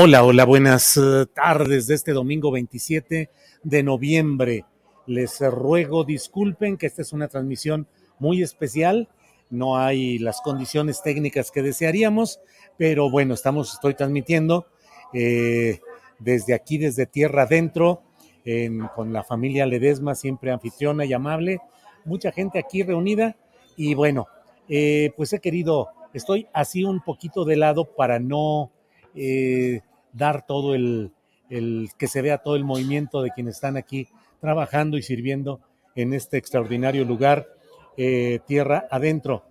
Hola, hola, buenas eh, tardes de este domingo 27 de noviembre. Les ruego disculpen que esta es una transmisión muy especial. No hay las condiciones técnicas que desearíamos, pero bueno, estamos, estoy transmitiendo eh, desde aquí, desde tierra adentro, en- con la familia Ledesma, siempre anfitriona y amable. Mucha gente aquí reunida y bueno, eh, pues he querido, estoy así un poquito de lado para no eh, dar todo el, el, que se vea todo el movimiento de quienes están aquí trabajando y sirviendo en este extraordinario lugar, eh, tierra adentro.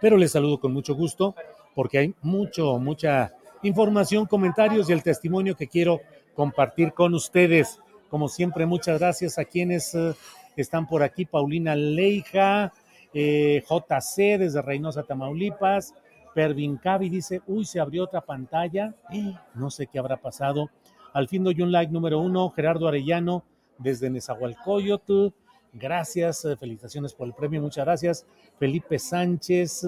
Pero les saludo con mucho gusto porque hay mucho, mucha información, comentarios y el testimonio que quiero compartir con ustedes. Como siempre, muchas gracias a quienes eh, están por aquí. Paulina Leija, eh, JC desde Reynosa, Tamaulipas. Pervin Cavi dice, uy, se abrió otra pantalla. Eh, No sé qué habrá pasado. Al fin doy un like número uno. Gerardo Arellano desde Nezahualcóyotl. Gracias, eh, felicitaciones por el premio, muchas gracias. Felipe Sánchez,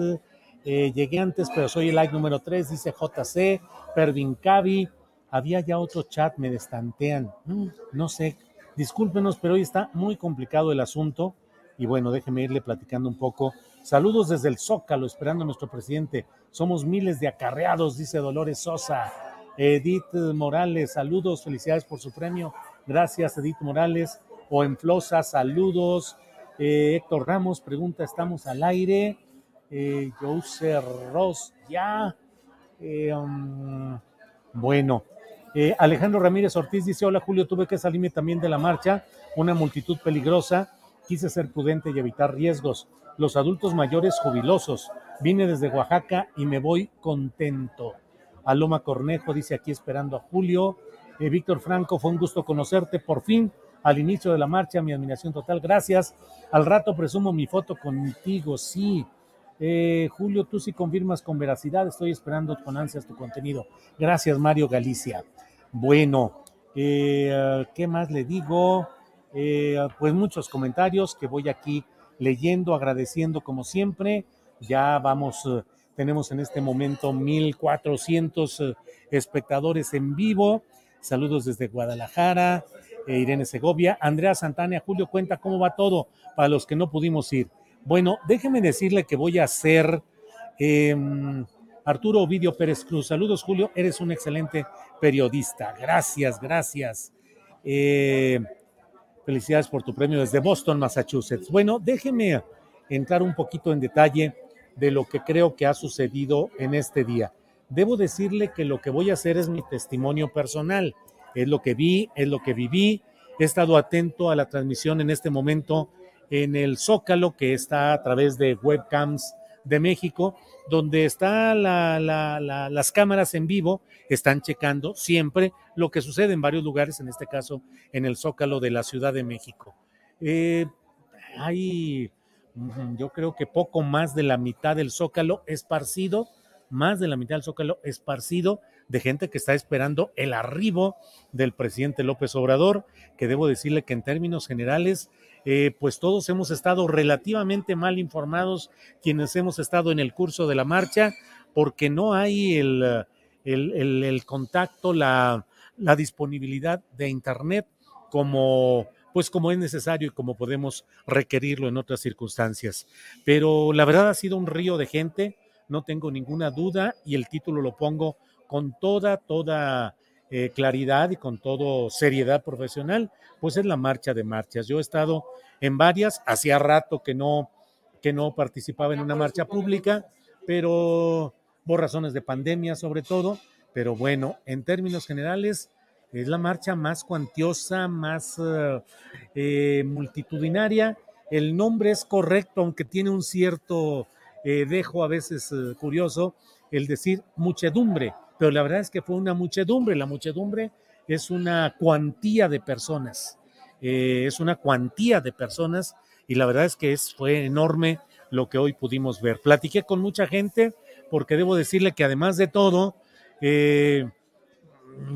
eh, llegué antes, pero soy el like número 3, dice JC, Pervin Cavi. Había ya otro chat, me destantean. Mm, No sé, discúlpenos, pero hoy está muy complicado el asunto. Y bueno, déjeme irle platicando un poco. Saludos desde el Zócalo, esperando a nuestro presidente. Somos miles de acarreados, dice Dolores Sosa. Edith Morales, saludos, felicidades por su premio. Gracias, Edith Morales. O en Flosa, saludos. Eh, Héctor Ramos pregunta, ¿estamos al aire? Eh, Jose Ross, ya. Eh, um, bueno, Eh, Alejandro Ramírez Ortiz dice, hola Julio, tuve que salirme también de la marcha, una multitud peligrosa, quise ser prudente y evitar riesgos. Los adultos mayores jubilosos, vine desde Oaxaca y me voy contento. Aloma Cornejo dice aquí esperando a Julio. Eh, Víctor Franco, fue un gusto conocerte por fin. Al inicio de la marcha, mi admiración total, gracias. Al rato presumo mi foto contigo, sí. Eh, Julio, tú sí confirmas con veracidad, estoy esperando con ansias tu contenido. Gracias, Mario Galicia. Bueno, eh, ¿qué más le digo? Eh, pues muchos comentarios que voy aquí leyendo, agradeciendo como siempre. Ya vamos, eh, tenemos en este momento 1400 eh, espectadores en vivo. Saludos desde Guadalajara, eh, Irene Segovia, Andrea Santana, Julio cuenta cómo va todo para los que no pudimos ir. Bueno, déjeme decirle que voy a hacer eh, Arturo Ovidio Pérez Cruz. Saludos, Julio, eres un excelente periodista. Gracias, gracias. Eh, felicidades por tu premio desde Boston, Massachusetts. Bueno, déjeme entrar un poquito en detalle de lo que creo que ha sucedido en este día. Debo decirle que lo que voy a hacer es mi testimonio personal. Es lo que vi, es lo que viví. He estado atento a la transmisión en este momento en el Zócalo, que está a través de webcams de México, donde están la, la, la, las cámaras en vivo, están checando siempre lo que sucede en varios lugares, en este caso en el Zócalo de la Ciudad de México. Eh, hay, yo creo que poco más de la mitad del Zócalo esparcido, más de la mitad del Zócalo esparcido de gente que está esperando el arribo del presidente López Obrador, que debo decirle que en términos generales, eh, pues todos hemos estado relativamente mal informados quienes hemos estado en el curso de la marcha, porque no hay el, el, el, contacto, la, la disponibilidad de Internet como pues como es necesario y como podemos requerirlo en otras circunstancias. Pero la verdad ha sido un río de gente, no tengo ninguna duda y el título lo pongo con toda, toda eh, claridad y con toda seriedad profesional, pues es la marcha de marchas. Yo he estado en varias, hacía rato que no, que no participaba en una marcha pública, pero por razones de pandemia sobre todo, pero bueno, en términos generales, es la marcha más cuantiosa, más uh, eh, multitudinaria. El nombre es correcto, aunque tiene un cierto eh, dejo a veces curioso, el decir muchedumbre, pero la verdad es que fue una muchedumbre. La muchedumbre es una cuantía de personas, eh, es una cuantía de personas y la verdad es que es, fue enorme lo que hoy pudimos ver. Platiqué con mucha gente porque debo decirle que además de todo, eh,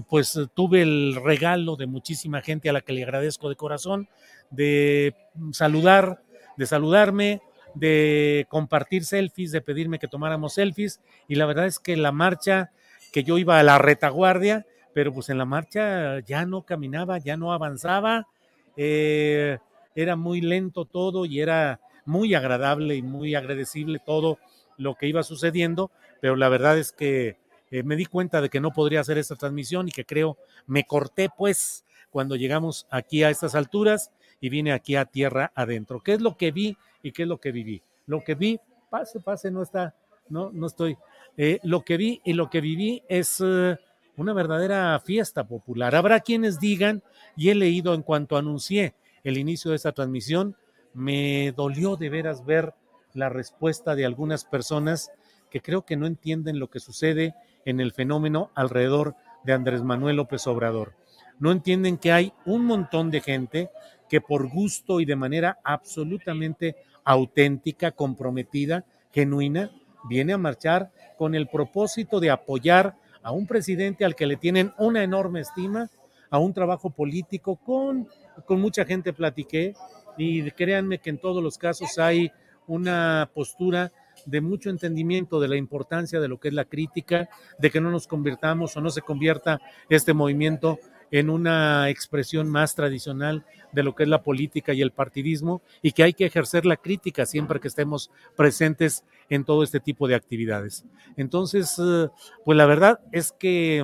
pues tuve el regalo de muchísima gente a la que le agradezco de corazón, de saludar, de saludarme, de compartir selfies, de pedirme que tomáramos selfies. Y la verdad es que la marcha, que yo iba a la retaguardia, pero pues en la marcha ya no caminaba, ya no avanzaba, eh, era muy lento todo y era muy agradable y muy agradecible todo lo que iba sucediendo, pero la verdad es que eh, me di cuenta de que no podría hacer esta transmisión y que creo me corté pues cuando llegamos aquí a estas alturas y vine aquí a tierra adentro. ¿Qué es lo que vi y qué es lo que viví? Lo que vi, pase, pase, no está, no, no estoy. Eh, lo que vi y lo que viví es uh, una verdadera fiesta popular. Habrá quienes digan, y he leído en cuanto anuncié el inicio de esta transmisión, me dolió de veras ver la respuesta de algunas personas que creo que no entienden lo que sucede en el fenómeno alrededor de Andrés Manuel López Obrador. No entienden que hay un montón de gente que por gusto y de manera absolutamente auténtica, comprometida, genuina, viene a marchar con el propósito de apoyar a un presidente al que le tienen una enorme estima, a un trabajo político, con, con mucha gente platiqué y créanme que en todos los casos hay una postura de mucho entendimiento de la importancia de lo que es la crítica, de que no nos convirtamos o no se convierta este movimiento en una expresión más tradicional de lo que es la política y el partidismo y que hay que ejercer la crítica siempre que estemos presentes en todo este tipo de actividades. Entonces, eh, pues la verdad es que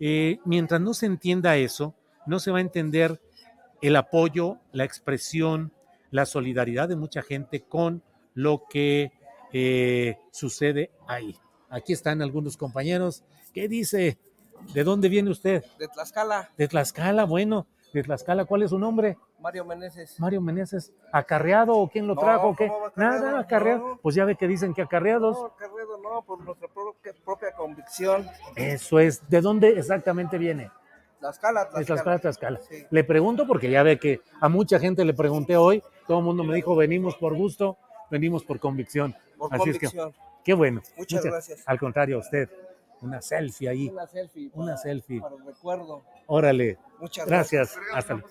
eh, mientras no se entienda eso, no se va a entender el apoyo, la expresión, la solidaridad de mucha gente con lo que eh, sucede ahí. Aquí están algunos compañeros. ¿Qué dice? ¿De dónde viene usted? De Tlaxcala. De Tlaxcala, bueno. De Tlaxcala, ¿cuál es su nombre? Mario Meneses. Mario Meneses. ¿Acarreado o quién lo No, trajo? o ¿Qué? ¿cómo va acarreado? Nada, acarreado. No. Pues ya ve que dicen que acarreados. No, Carredo, no, por nuestra propia, propia convicción. Eso es. ¿De dónde exactamente viene? Tlaxcala, De Tlaxcala, Tlaxcala. Sí. Le pregunto porque ya ve que a mucha gente le pregunté hoy, todo el mundo me dijo, venimos por gusto, venimos por convicción. Por Así es que, convicción. qué bueno. Muchas gracias. Al contrario, a usted. Una selfie ahí. Una selfie. Una selfie. Para el recuerdo. Órale. Muchas Gracias. Hasta luego.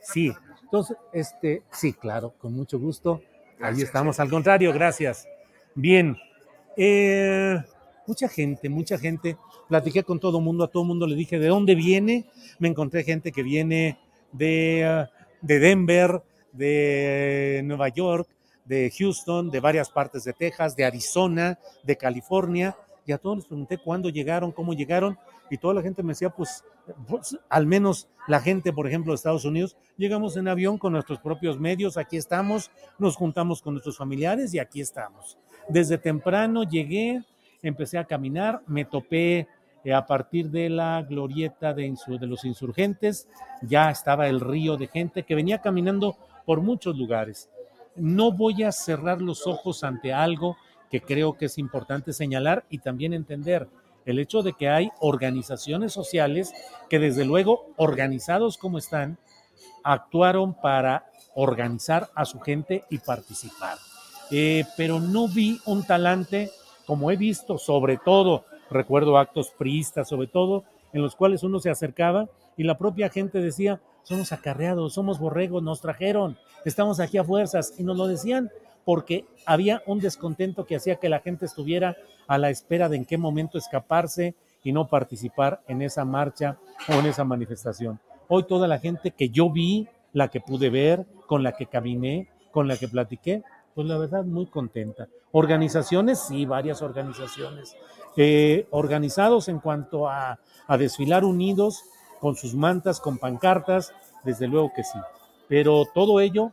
Sí. Entonces, este, sí, claro, con mucho gusto. Ahí estamos. Al contrario, gracias. Bien. Eh, mucha gente, mucha gente. Platiqué con todo el mundo, a todo el mundo le dije de dónde viene. Me encontré gente que viene de, eh, de Denver, de Nueva York, de Houston, de varias partes de Texas, de Arizona, de California. Y a todos les pregunté cuándo llegaron, cómo llegaron. Y toda la gente me decía, pues, pues, al menos la gente, por ejemplo, de Estados Unidos, llegamos en avión con nuestros propios medios, aquí estamos, nos juntamos con nuestros familiares y aquí estamos. Desde temprano llegué, empecé a caminar, me topé eh, a partir de la glorieta de, los insurgentes, ya estaba el río de gente que venía caminando por muchos lugares. No voy a cerrar los ojos ante algo que creo que es importante señalar y también entender el hecho de que hay organizaciones sociales que desde luego, organizados como están, actuaron para organizar a su gente y participar. Eh, pero no vi un talante como he visto, sobre todo, recuerdo actos priistas, sobre todo, en los cuales uno se acercaba y la propia gente decía, somos acarreados, somos borregos, nos trajeron, estamos aquí a fuerzas, y nos lo decían porque había un descontento que hacía que la gente estuviera a la espera de en qué momento escaparse y no participar en esa marcha o en esa manifestación. Hoy toda la gente que yo vi, la que pude ver, con la que caminé, con la que platiqué, pues la verdad muy contenta. Organizaciones, sí, varias organizaciones. Eh, organizados en cuanto a, a desfilar unidos con sus mantas, con pancartas, desde luego que sí. Pero todo ello,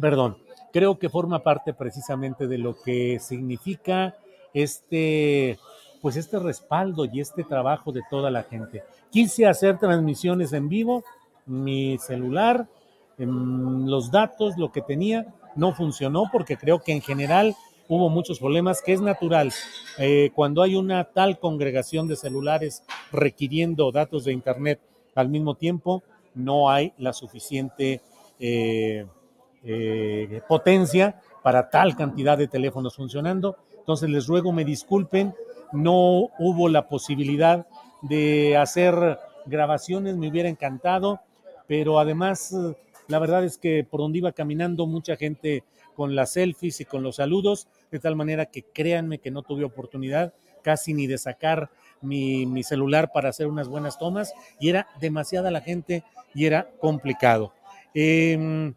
perdón, creo que forma parte precisamente de lo que significa este, pues este respaldo y este trabajo de toda la gente. Quise hacer transmisiones en vivo, mi celular, em, los datos, lo que tenía, no funcionó porque creo que en general hubo muchos problemas, que es natural. Eh, cuando hay una tal congregación de celulares requiriendo datos de Internet al mismo tiempo, no hay la suficiente eh, eh, potencia para tal cantidad de teléfonos funcionando. Entonces les ruego me disculpen, no hubo la posibilidad de hacer grabaciones, me hubiera encantado, pero además la verdad es que por donde iba caminando mucha gente con las selfies y con los saludos, de tal manera que créanme que no tuve oportunidad casi ni de sacar mi, mi, celular para hacer unas buenas tomas y era demasiada la gente y era complicado. Eh,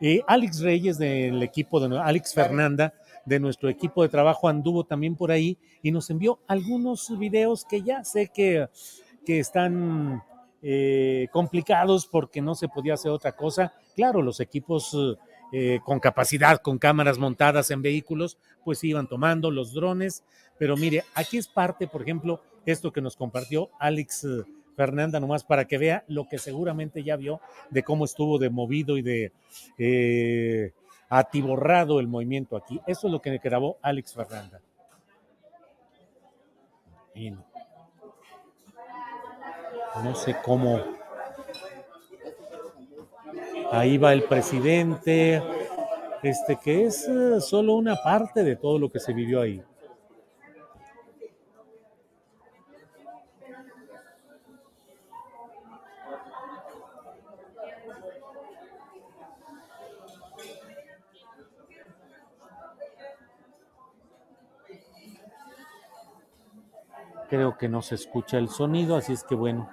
eh, Alex Reyes del equipo de Alex Fernanda de nuestro equipo de trabajo anduvo también por ahí y nos envió algunos videos que ya sé que, que están eh, complicados porque no se podía hacer otra cosa. Claro, los equipos eh, con capacidad, con cámaras montadas en vehículos, pues iban tomando los drones. Pero mire, aquí es parte, por ejemplo, esto que nos compartió Alex eh, Fernanda, nomás para que vea lo que seguramente ya vio de cómo estuvo de movido y de eh, atiborrado el movimiento aquí. Eso es lo que grabó Alex Fernanda. No. no sé cómo. Ahí va el presidente, este que es uh, solo una parte de todo lo que se vivió ahí. Creo que no se escucha el sonido, así es que bueno.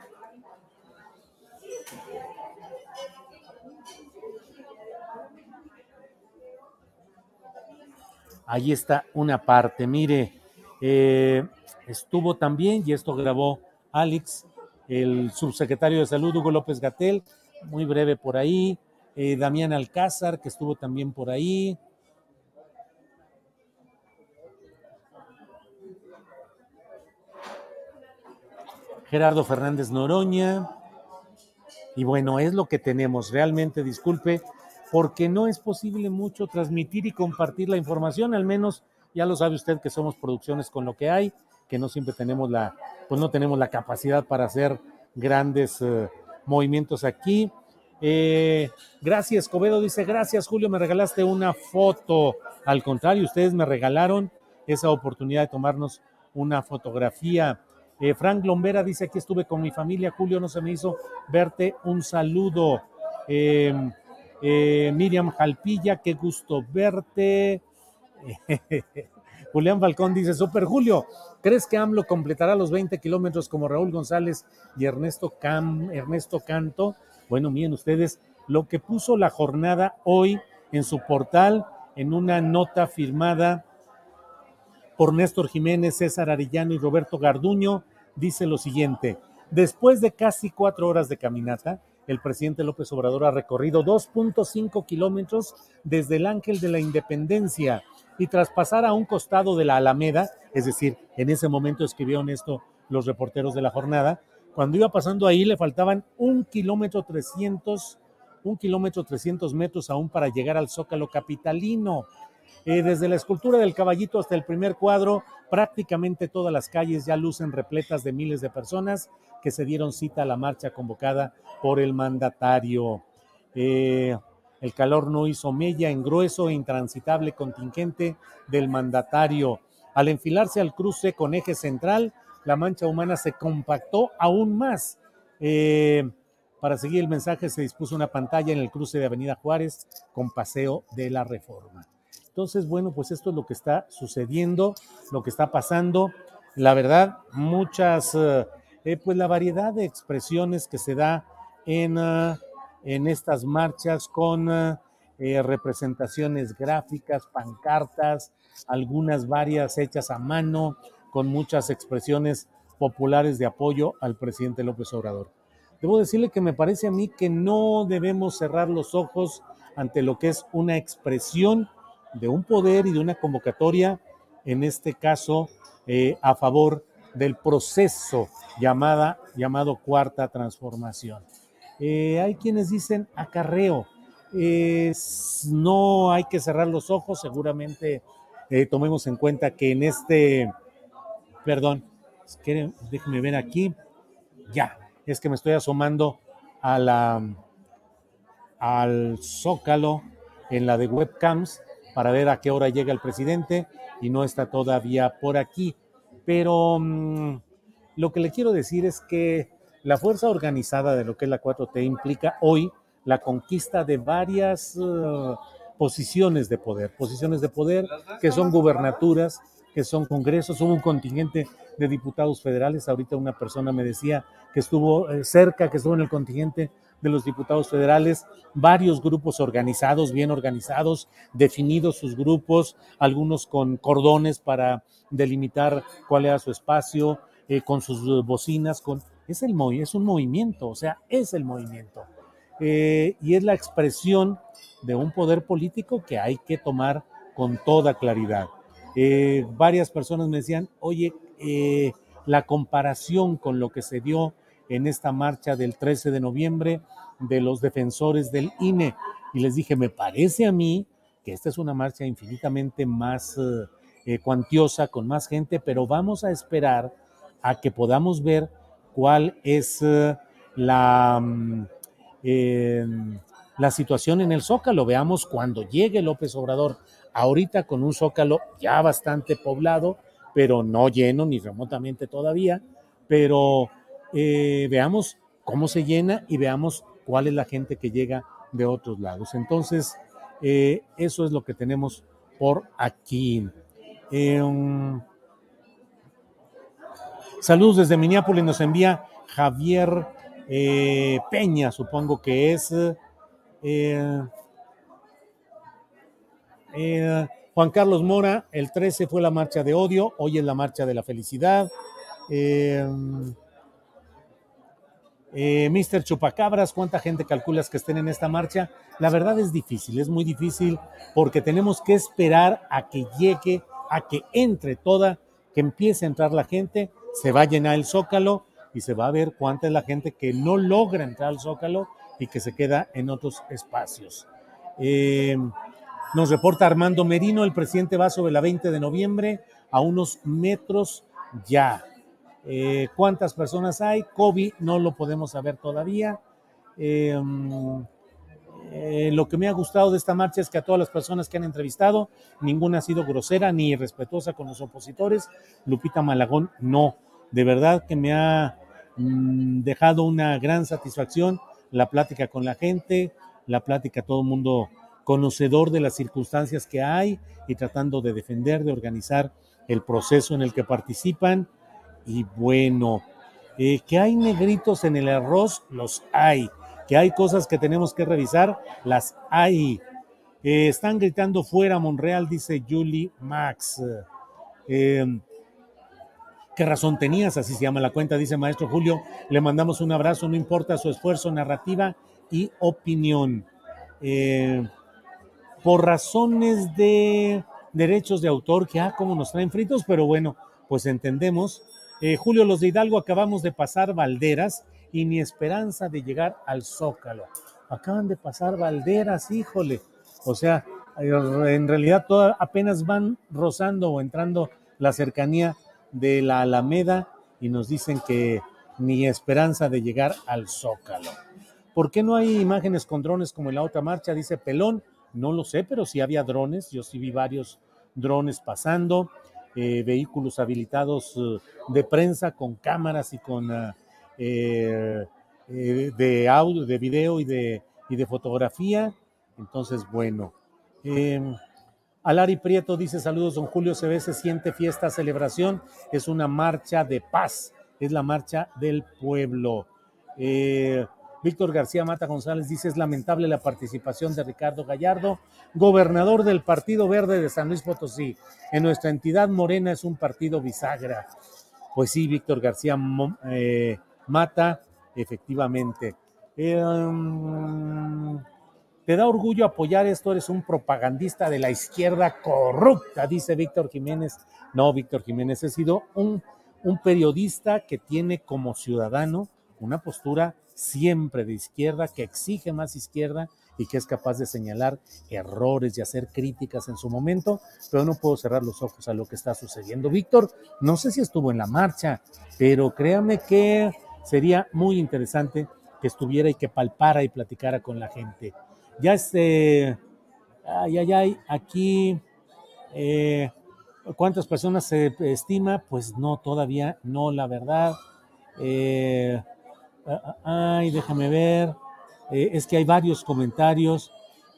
Ahí está una parte. Mire, eh, estuvo también, y esto grabó Alex, el subsecretario de Salud, Hugo López Gatel, muy breve por ahí. Eh, Damián Alcázar, que estuvo también por ahí. Gerardo Fernández Noroña. Y bueno, es lo que tenemos. Realmente, disculpe, porque no es posible mucho transmitir y compartir la información, al menos ya lo sabe usted que somos producciones con lo que hay, que no siempre tenemos la, pues no tenemos la capacidad para hacer grandes eh, movimientos aquí. Eh, gracias, Cobedo dice, gracias Julio, me regalaste una foto. Al contrario, ustedes me regalaron esa oportunidad de tomarnos una fotografía. Eh, Frank Lombera dice, aquí estuve con mi familia, Julio, no se me hizo verte, un saludo. Eh, eh, Miriam Jalpilla, qué gusto verte. Julián Falcón dice, Super Julio, ¿crees que AMLO completará los 20 kilómetros como Raúl González y Ernesto, Cam, Ernesto Canto? Bueno, miren ustedes lo que puso la jornada hoy en su portal, en una nota firmada por Néstor Jiménez, César Arillano y Roberto Garduño, dice lo siguiente, después de casi cuatro horas de caminata, el presidente López Obrador ha recorrido 2.5 kilómetros desde el Ángel de la Independencia y tras pasar a un costado de la Alameda, es decir, en ese momento escribieron esto los reporteros de la jornada, cuando iba pasando ahí le faltaban un kilómetro 300, un kilómetro 300 metros aún para llegar al Zócalo Capitalino. Eh, desde la escultura del caballito hasta el primer cuadro, prácticamente todas las calles ya lucen repletas de miles de personas que se dieron cita a la marcha convocada por el mandatario. Eh, el calor no hizo mella en grueso e intransitable contingente del mandatario. Al enfilarse al cruce con eje central, la mancha humana se compactó aún más. Eh, para seguir el mensaje se dispuso una pantalla en el cruce de Avenida Juárez con paseo de la Reforma. Entonces, bueno, pues esto es lo que está sucediendo, lo que está pasando. La verdad, muchas, eh, eh, pues la variedad de expresiones que se da en, uh, en estas marchas con uh, eh, representaciones gráficas, pancartas, algunas varias hechas a mano, con muchas expresiones populares de apoyo al presidente López Obrador. Debo decirle que me parece a mí que no debemos cerrar los ojos ante lo que es una expresión de un poder y de una convocatoria, en este caso, eh, a favor del proceso llamada, llamado cuarta transformación. Eh, hay quienes dicen acarreo. No hay que cerrar los ojos, seguramente eh, tomemos en cuenta que en este, perdón, déjenme ver aquí, ya, es que me estoy asomando a la, al zócalo en la de webcams para ver a qué hora llega el presidente y no está todavía por aquí. Pero mmm, lo que le quiero decir es que la fuerza organizada de lo que es la 4T implica hoy la conquista de varias uh, posiciones de poder, posiciones de poder que son gubernaturas, que son congresos, hubo un contingente de diputados federales, ahorita una persona me decía que estuvo eh, cerca, que estuvo en el contingente de los diputados federales, varios grupos organizados, bien organizados, definidos sus grupos, algunos con cordones para delimitar cuál era su espacio, eh, con sus bocinas, con es, el, es un movimiento, o sea, es el movimiento. Eh, y es la expresión de un poder político que hay que tomar con toda claridad. Eh, varias personas me decían, oye, la comparación con lo que se dio en esta marcha del 13 de noviembre de los defensores del INE. Y les dije, me parece a mí que esta es una marcha infinitamente más eh, cuantiosa, con más gente, pero vamos a esperar a que podamos ver cuál es uh, la, eh, la situación en el Zócalo. Veamos cuando llegue López Obrador, ahorita con un Zócalo ya bastante poblado, pero no lleno ni remotamente todavía, pero eh, veamos cómo se llena y veamos cuál es la gente que llega de otros lados. Entonces, eh, eso es lo que tenemos por aquí. Eh, Saludos desde Minneapolis, nos envía Javier eh, Peña, supongo que es. Juan Carlos Mora, el 13 fue la marcha de odio, hoy es la marcha de la felicidad. Eh, Mister Chupacabras, ¿cuánta gente calculas que estén en esta marcha? La verdad es difícil, es muy difícil porque tenemos que esperar a que llegue, a que entre toda, que empiece a entrar la gente se va a llenar el zócalo y se va a ver cuánta es la gente que no logra entrar al zócalo y que se queda en otros espacios. Eh, nos reporta Armando Merino, el presidente va sobre la 20 de noviembre a unos metros ya. Eh, ¿Cuántas personas hay? COVID no lo podemos saber todavía. Eh, eh, lo que me ha gustado de esta marcha es que a todas las personas que han entrevistado, ninguna ha sido grosera ni irrespetuosa con los opositores. Lupita Malagón, no. De verdad que me ha mmm, dejado una gran satisfacción la plática con la gente, la plática todo el mundo conocedor de las circunstancias que hay y tratando de defender, de organizar el proceso en el que participan. Y bueno, eh, que hay negritos en el arroz, los hay que hay cosas que tenemos que revisar, las hay. Eh, están gritando fuera Monreal, dice Julie Max. Eh, ¿Qué razón tenías? Así se llama la cuenta, dice Maestro Julio. Le mandamos un abrazo, no importa su esfuerzo, narrativa y opinión. Eh, por razones de derechos de autor, que ah, como nos traen fritos, pero bueno, pues entendemos. Eh, Julio, los de Hidalgo acabamos de pasar Valderas y ni esperanza de llegar al Zócalo. Acaban de pasar Valderas, híjole. O sea, en realidad apenas van rozando o entrando la cercanía de la Alameda y nos dicen que ni esperanza de llegar al Zócalo. ¿Por qué no hay imágenes con drones como en la otra marcha? Dice Pelón. No lo sé, pero sí había drones. Yo sí vi varios drones pasando, eh, vehículos habilitados uh, de prensa con cámaras y con uh, eh, eh, de audio, de video y de, y de fotografía. Entonces, bueno, eh, Alari Prieto dice saludos, don Julio, ve, se siente fiesta, celebración, es una marcha de paz, es la marcha del pueblo. Eh, Víctor García Mata González dice es lamentable la participación de Ricardo Gallardo, gobernador del Partido Verde de San Luis Potosí. En nuestra entidad Morena es un partido bisagra. Pues sí, Víctor García eh, Mata, efectivamente. Um, te da orgullo apoyar esto, eres un propagandista de la izquierda corrupta, dice Víctor Jiménez. No, Víctor Jiménez, he sido un periodista que tiene como ciudadano una postura siempre de izquierda, que exige más izquierda y que es capaz de señalar errores y hacer críticas en su momento, pero no puedo cerrar los ojos a lo que está sucediendo. Víctor, no sé si estuvo en la marcha, pero créame que sería muy interesante que estuviera y que palpara y platicara con la gente. Ya este, ay, ay, ay, aquí, eh, ¿cuántas personas se estima? Pues no, todavía no, la verdad. Eh, ay, déjame ver. Eh, es que hay varios comentarios.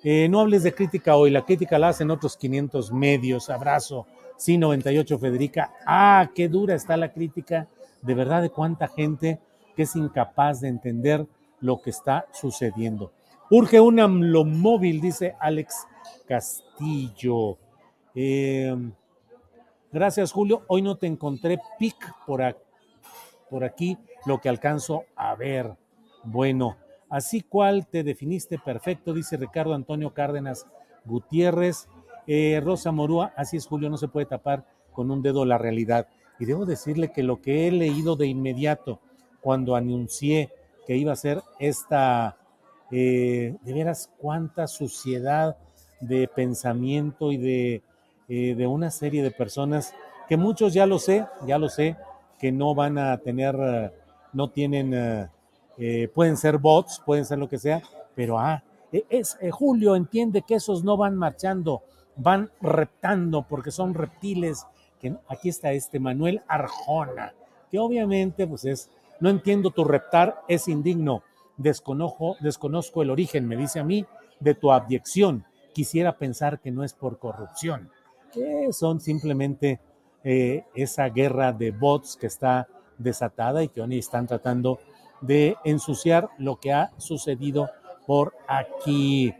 Eh, no hables de crítica hoy, la crítica la hacen otros 500 medios. Abrazo. Sí, 98, Federica. Ah, qué dura está la crítica. De verdad, de cuánta gente que es incapaz de entender lo que está sucediendo. Urge un AMLO móvil, dice Alex Castillo. Em, gracias, Julio. Hoy no te encontré pic por, por aquí, lo que alcanzo a ver. Bueno, así cual te definiste perfecto, dice Ricardo Antonio Cárdenas Gutiérrez. Eh, Rosa Morúa, así es, Julio, no se puede tapar con un dedo la realidad. Y debo decirle que lo que he leído de inmediato cuando anuncié que iba a ser esta, eh, de veras, cuánta suciedad de pensamiento y de, eh, de una serie de personas que muchos ya lo sé, ya lo sé, que no van a tener, no tienen eh, pueden ser bots, pueden ser lo que sea, pero ah, e, es eh, Julio entiende que esos no van marchando, van reptando porque son reptiles. Que aquí está este Manuel Arjona, que obviamente pues es, no entiendo tu reptar, es indigno, desconozco, desconozco el origen, me dice a mí, de tu abyección. Quisiera pensar que no es por corrupción, que son simplemente eh, esa guerra de bots que está desatada y que hoy están tratando de ensuciar lo que ha sucedido por aquí.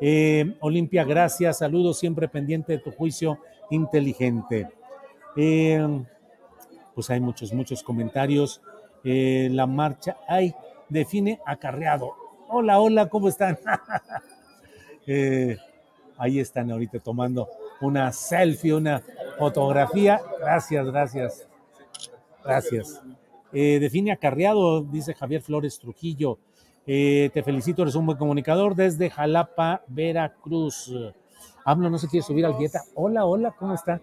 Eh, Olimpia, gracias, saludos, siempre pendiente de tu juicio inteligente. Eh, pues hay muchos, muchos comentarios. Eh, la marcha, ay, define acarreado. Hola, hola, ¿cómo están? ahí están ahorita tomando una selfie, una fotografía. Gracias, gracias. Gracias. Eh, define acarreado, dice Javier Flores Trujillo. Eh, te felicito, eres un buen comunicador desde Jalapa, Veracruz. Hablo, no se quiere subir al dieta. Hola, hola, ¿cómo está?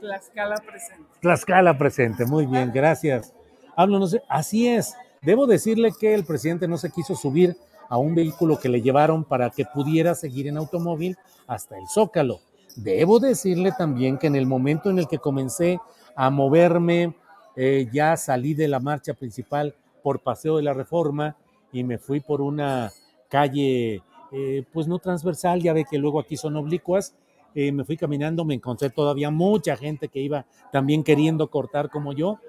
Tlaxcala presente. Tlaxcala presente, muy bien, gracias. Hablo, no sé, así es. Debo decirle que el presidente no se quiso subir a un vehículo que le llevaron para que pudiera seguir en automóvil hasta el Zócalo. Debo decirle también que en el momento en el que comencé a moverme, eh, ya salí de la marcha principal por Paseo de la Reforma y me fui por una calle, eh, pues no transversal, ya ve que luego aquí son oblicuas. Eh, me fui caminando, me encontré todavía mucha gente que iba también queriendo cortar como yo,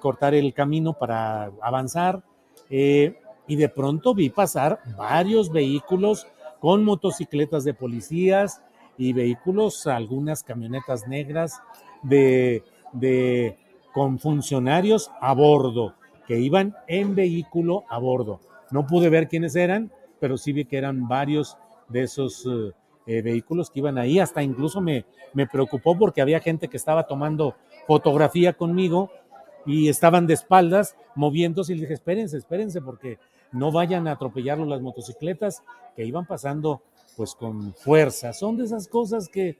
cortar el camino para avanzar. y de pronto vi pasar varios vehículos con motocicletas de policías y vehículos, algunas camionetas negras de, de con funcionarios a bordo, que iban en vehículo a bordo. No pude ver quiénes eran, pero sí vi que eran varios de esos eh, eh, vehículos que iban ahí. Hasta incluso me, me preocupó porque había gente que estaba tomando fotografía conmigo y estaban de espaldas moviéndose y les dije, espérense, espérense, porque no vayan a atropellarlo las motocicletas que iban pasando pues con fuerza. Son de esas cosas que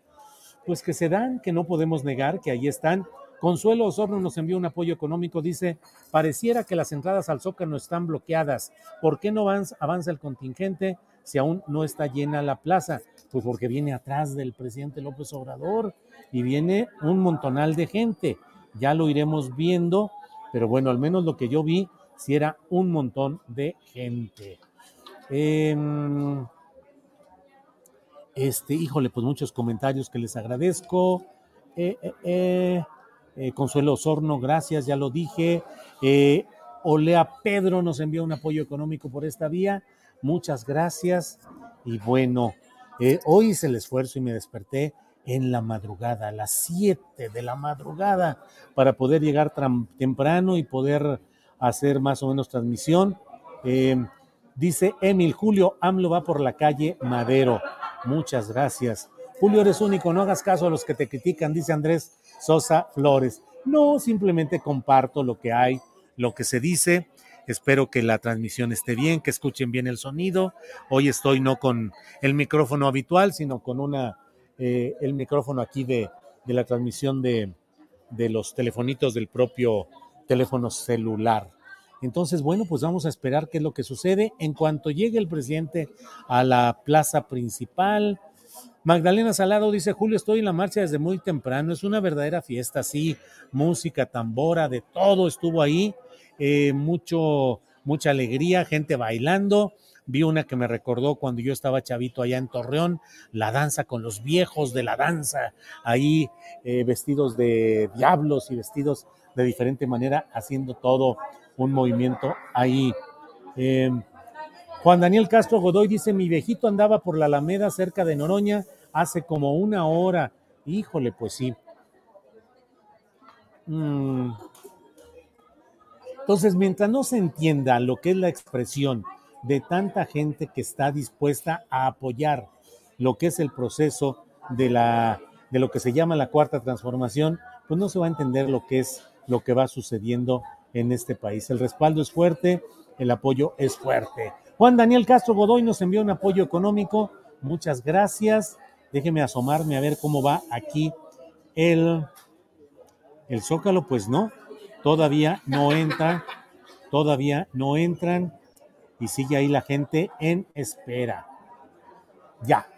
pues que se dan, que no podemos negar, que ahí están Consuelo Osorno nos envió un apoyo económico. Dice, pareciera que las entradas al Zócalo están bloqueadas. ¿Por qué no avanza el contingente si aún no está llena la plaza? Pues porque viene atrás del presidente López Obrador y viene un montonal de gente. Ya lo iremos viendo, pero bueno, al menos lo que yo vi, si era un montón de gente. Em, Este, híjole, pues muchos comentarios que les agradezco. Eh, eh, eh, Consuelo Osorno, gracias, ya lo dije. Eh, Olea Pedro nos envió un apoyo económico por esta vía. Muchas gracias. Y bueno, eh, hoy hice el esfuerzo y me desperté en la madrugada, a las 7 de la madrugada, para poder llegar temprano y poder hacer más o menos transmisión. Dice Emil Julio, AMLO va por la calle Madero. Muchas gracias. Julio, eres único, no hagas caso a los que te critican, dice Andrés Sosa Flores. No, simplemente comparto lo que hay, lo que se dice. Espero que la transmisión esté bien, que escuchen bien el sonido. Hoy estoy no con el micrófono habitual, sino con una eh, el micrófono aquí de, la transmisión de, de los telefonitos del propio teléfono celular. Entonces, bueno, pues vamos a esperar qué es lo que sucede. En cuanto llegue el presidente a la plaza principal, Magdalena Salado dice, Julio, estoy en la marcha desde muy temprano, es una verdadera fiesta, sí, música, tambora, de todo estuvo ahí, eh, mucho, mucha alegría, gente bailando. Vi una que me recordó cuando yo estaba chavito allá en Torreón, la danza con los viejos de la danza, ahí eh, vestidos de diablos y vestidos de diferente manera, haciendo todo un movimiento ahí. Eh, Juan Daniel Castro Godoy dice, mi viejito andaba por la Alameda cerca de Noroña hace como una hora. Híjole, pues sí. Mm. Entonces, mientras no se entienda lo que es la expresión de tanta gente que está dispuesta a apoyar lo que es el proceso de, la, de lo que se llama la cuarta transformación, pues no se va a entender lo que es lo que va sucediendo en este país. El respaldo es fuerte, el apoyo es fuerte. Juan Daniel Castro Godoy nos envió un apoyo económico. Muchas gracias. Déjeme asomarme a ver cómo va aquí el, el Zócalo. Pues no, todavía no entra, todavía no entran y sigue ahí la gente en espera. Ya,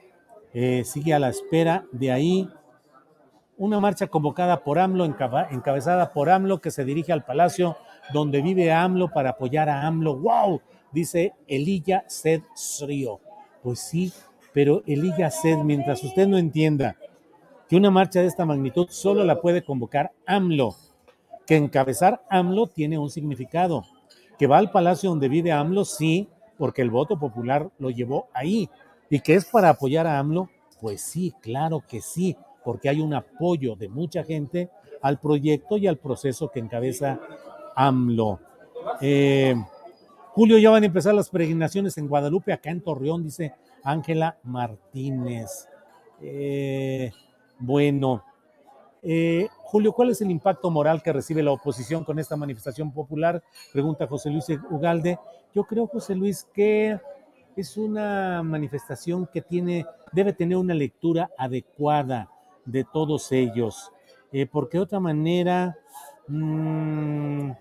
eh, sigue a la espera de ahí una marcha convocada por AMLO, encabezada por AMLO, que se dirige al palacio donde vive AMLO para apoyar a AMLO. ¡Wow! Dice Elilla Sed Srio. Pues sí, pero Elilla Sed, mientras usted no entienda que una marcha de esta magnitud solo la puede convocar AMLO, que encabezar AMLO tiene un significado, que va al palacio donde vive AMLO, sí, porque el voto popular lo llevó ahí, y que es para apoyar a AMLO, pues sí, claro que sí, porque hay un apoyo de mucha gente al proyecto y al proceso que encabeza AMLO. Eh, Julio, ya van a empezar las peregrinaciones en Guadalupe, acá en Torreón, dice Ángela Martínez. Eh, bueno, eh, Julio, ¿cuál es el impacto moral que recibe la oposición con esta manifestación popular? Pregunta José Luis Ugalde. Yo creo, José Luis, que es una manifestación que tiene, debe tener una lectura adecuada de todos ellos, eh, porque de otra manera mm,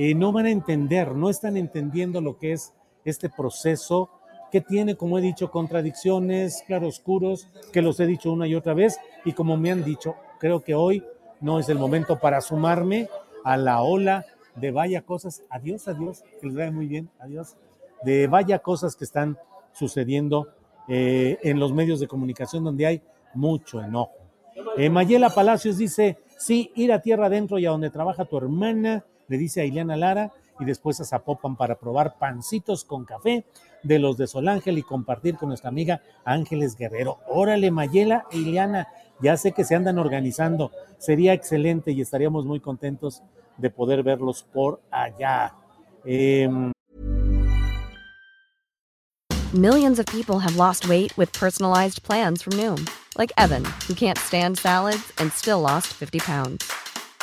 eh, no van a entender, no están entendiendo lo que es este proceso que tiene, como he dicho, contradicciones, claroscuros, que los he dicho una y otra vez, y como me han dicho, creo que hoy no es el momento para sumarme a la ola de vaya cosas, adiós, adiós, que les vaya muy bien, adiós, de vaya cosas que están sucediendo eh, en los medios de comunicación donde hay mucho enojo. Eh, Mayela Palacios dice, sí, ir a tierra adentro y a donde trabaja tu hermana, le dice a Ileana Lara, y después a Zapopan para probar pancitos con café de los de Solángel y compartir con nuestra amiga Ángeles Guerrero. Órale, Mayela e Ileana, ya sé que se andan organizando, sería excelente y estaríamos muy contentos de poder verlos por allá. Em, Millions of people have lost weight with personalized plans from Noom, like Evan, who can't stand salads and still lost 50 pounds.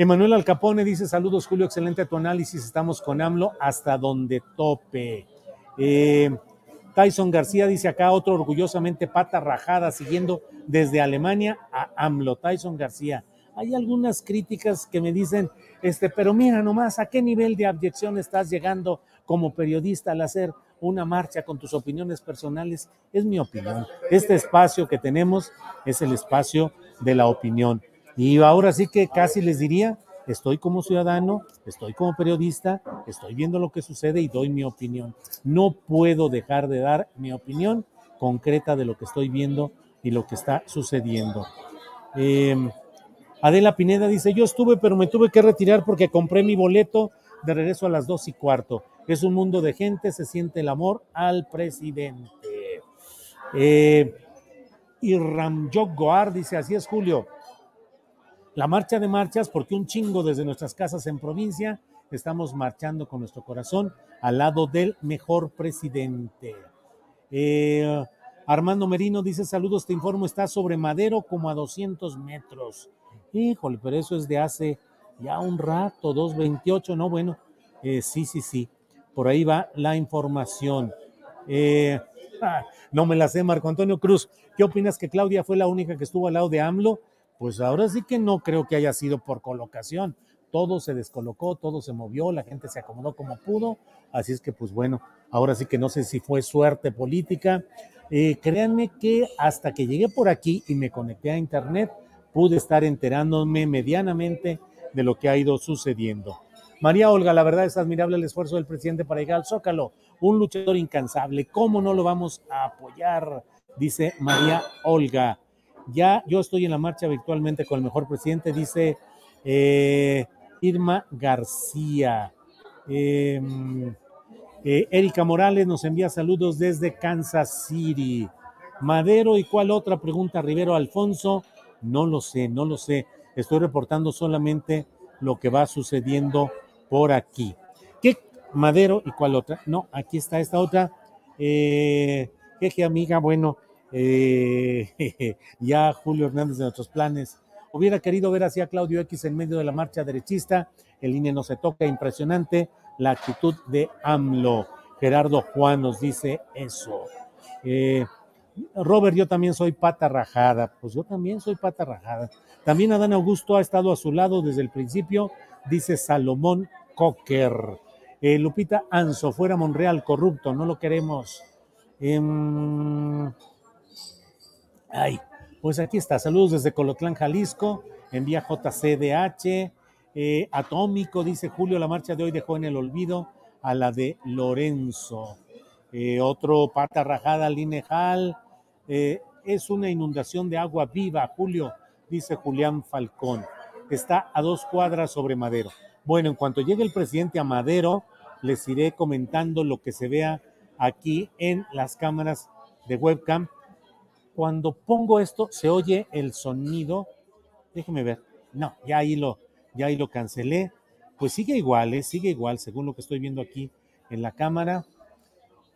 Emanuel Alcapone dice: Saludos, Julio. Excelente tu análisis. Estamos con AMLO hasta donde tope. Eh, Tyson García dice acá otro orgullosamente pata rajada, siguiendo desde Alemania a AMLO. Tyson García. Hay algunas críticas que me dicen, este, pero mira nomás a qué nivel de abyección estás llegando como periodista al hacer una marcha con tus opiniones personales. Es mi opinión. Este espacio que tenemos es el espacio de la opinión. Y ahora sí que casi les diría, estoy como ciudadano, estoy como periodista, estoy viendo lo que sucede y doy mi opinión. No puedo dejar de dar mi opinión concreta de lo que estoy viendo y lo que está sucediendo. Eh, Adela Pineda dice, yo estuve, pero me tuve que retirar porque compré mi boleto de regreso a las dos y cuarto. Es un mundo de gente, se siente el amor al presidente. Eh, y Ramjok Goar dice, así es Julio, la marcha de marchas, porque un chingo desde nuestras casas en provincia estamos marchando con nuestro corazón al lado del mejor presidente. Eh, Armando Merino dice: Saludos, te informo, está sobre Madero como a 200 metros. Híjole, pero eso es de hace ya un rato, 228, no, bueno, eh, sí, sí, sí, por ahí va la información. Eh, ah, no me la sé, Marco Antonio Cruz. ¿Qué opinas que Claudia fue la única que estuvo al lado de AMLO? Pues ahora sí que no creo que haya sido por colocación. Todo se descolocó, todo se movió, la gente se acomodó como pudo. Así es que, pues bueno, ahora sí que no sé si fue suerte política. Eh, créanme que hasta que llegué por aquí y me conecté a internet, pude estar enterándome medianamente de lo que ha ido sucediendo. María Olga, la verdad es admirable el esfuerzo del presidente para llegar al Zócalo, un luchador incansable. ¿Cómo no lo vamos a apoyar? Dice María Olga. Ya yo estoy en la marcha virtualmente con el mejor presidente, dice eh, Irma García. Eh, eh, Erika Morales nos envía saludos desde Kansas City. Madero, ¿y cuál otra pregunta? Rivero Alfonso, no lo sé, no lo sé. Estoy reportando solamente lo que va sucediendo por aquí. ¿Qué Madero y cuál otra? No, aquí está esta otra. Eh, jeje, amiga, bueno, eh, ya Julio Hernández de nuestros planes. Hubiera querido ver así a Claudio X en medio de la marcha derechista. El INE no se toca, impresionante la actitud de AMLO. Gerardo Juan nos dice eso. Eh, Robert, yo también soy pata rajada. Pues yo también soy pata rajada. También Adán Augusto ha estado a su lado desde el principio, dice Salomón Cocker. Eh, Lupita Anso, fuera Monreal, corrupto, no lo queremos. Eh, Ay, pues aquí está. Saludos desde Colotlán, Jalisco. Envía JCDH. Eh, Atómico, dice Julio, la marcha de hoy dejó en el olvido a la de Lorenzo. Eh, otro pata rajada, Linejal. Eh, es una inundación de agua viva, Julio, dice Julián Falcón. Está a dos cuadras sobre Madero. Bueno, en cuanto llegue el presidente a Madero, les iré comentando lo que se vea aquí en las cámaras de webcam cuando pongo esto, se oye el sonido. Déjeme ver. No, ya ahí lo, ya ahí lo cancelé. Pues sigue igual, ¿eh? sigue igual, según lo que estoy viendo aquí en la cámara.